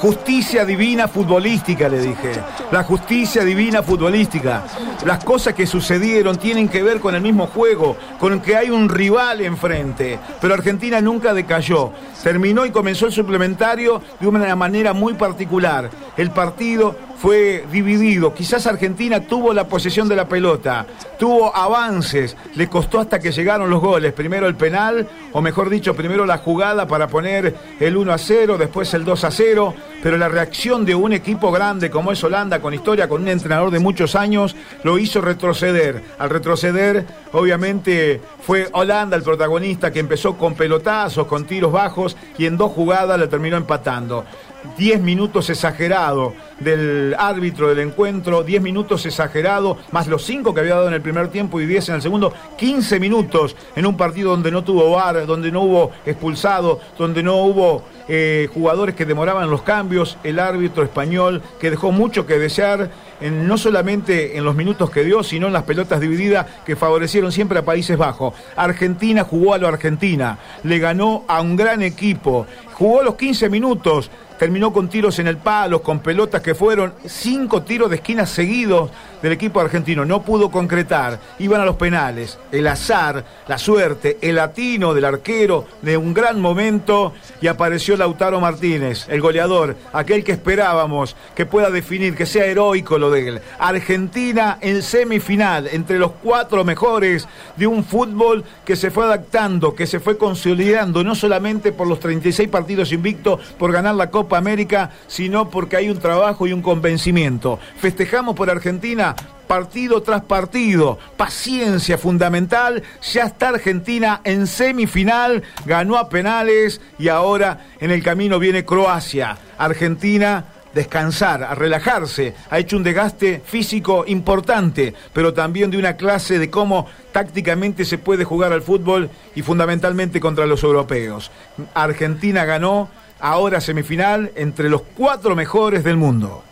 Justicia divina futbolística, le dije. La justicia divina futbolística. Las cosas que sucedieron tienen que ver con el mismo juego, con que hay un rival enfrente. Pero Argentina nunca decayó. Terminó y comenzó el suplementario de una manera muy particular. El partido fue dividido. Quizás Argentina tuvo la posesión de la pelota, tuvo avances, le costó hasta que llegaron los goles. Primero el penal, o mejor dicho, primero la jugada para poner el 1 a 0, después el 2 a 0. Pero la reacción de un equipo grande como es Holanda, con historia, con un entrenador de muchos años, lo hizo retroceder. Al retroceder, obviamente, fue Holanda el protagonista que empezó con pelotazos, con tiros bajos y en dos jugadas le terminó empatando. 10 minutos exagerado del árbitro del encuentro, 10 minutos exagerado, más los 5 que había dado en el primer tiempo y 10 en el segundo, 15 minutos en un partido donde no tuvo VAR, donde no hubo expulsado, donde no hubo eh, jugadores que demoraban los cambios, el árbitro español que dejó mucho que desear, no solamente en los minutos que dio, sino en las pelotas divididas que favorecieron siempre a Países Bajos. Argentina jugó a lo Argentina, le ganó a un gran equipo, jugó los 15 minutos, terminó con tiros en el palo, con pelotas que fueron cinco tiros de esquina seguidos del equipo argentino. No pudo concretar, iban a los penales. El azar, la suerte, el latino del arquero de un gran momento y apareció Lautaro Martínez, el goleador, aquel que esperábamos que pueda definir, que sea heroico lo de él. Argentina en semifinal, entre los cuatro mejores de un fútbol que se fue adaptando, que se fue consolidando, no solamente por los 36 partidos invictos por ganar la Copa América, sino porque hay un trabajo y un convencimiento. Festejamos por Argentina partido tras partido. Paciencia fundamental. Ya está Argentina en semifinal, ganó a penales y ahora en el camino viene Croacia. Argentina descansar, a relajarse, ha hecho un desgaste físico importante, pero también de una clase de cómo tácticamente se puede jugar al fútbol y fundamentalmente contra los europeos. Argentina ganó ahora semifinal entre los cuatro mejores del mundo.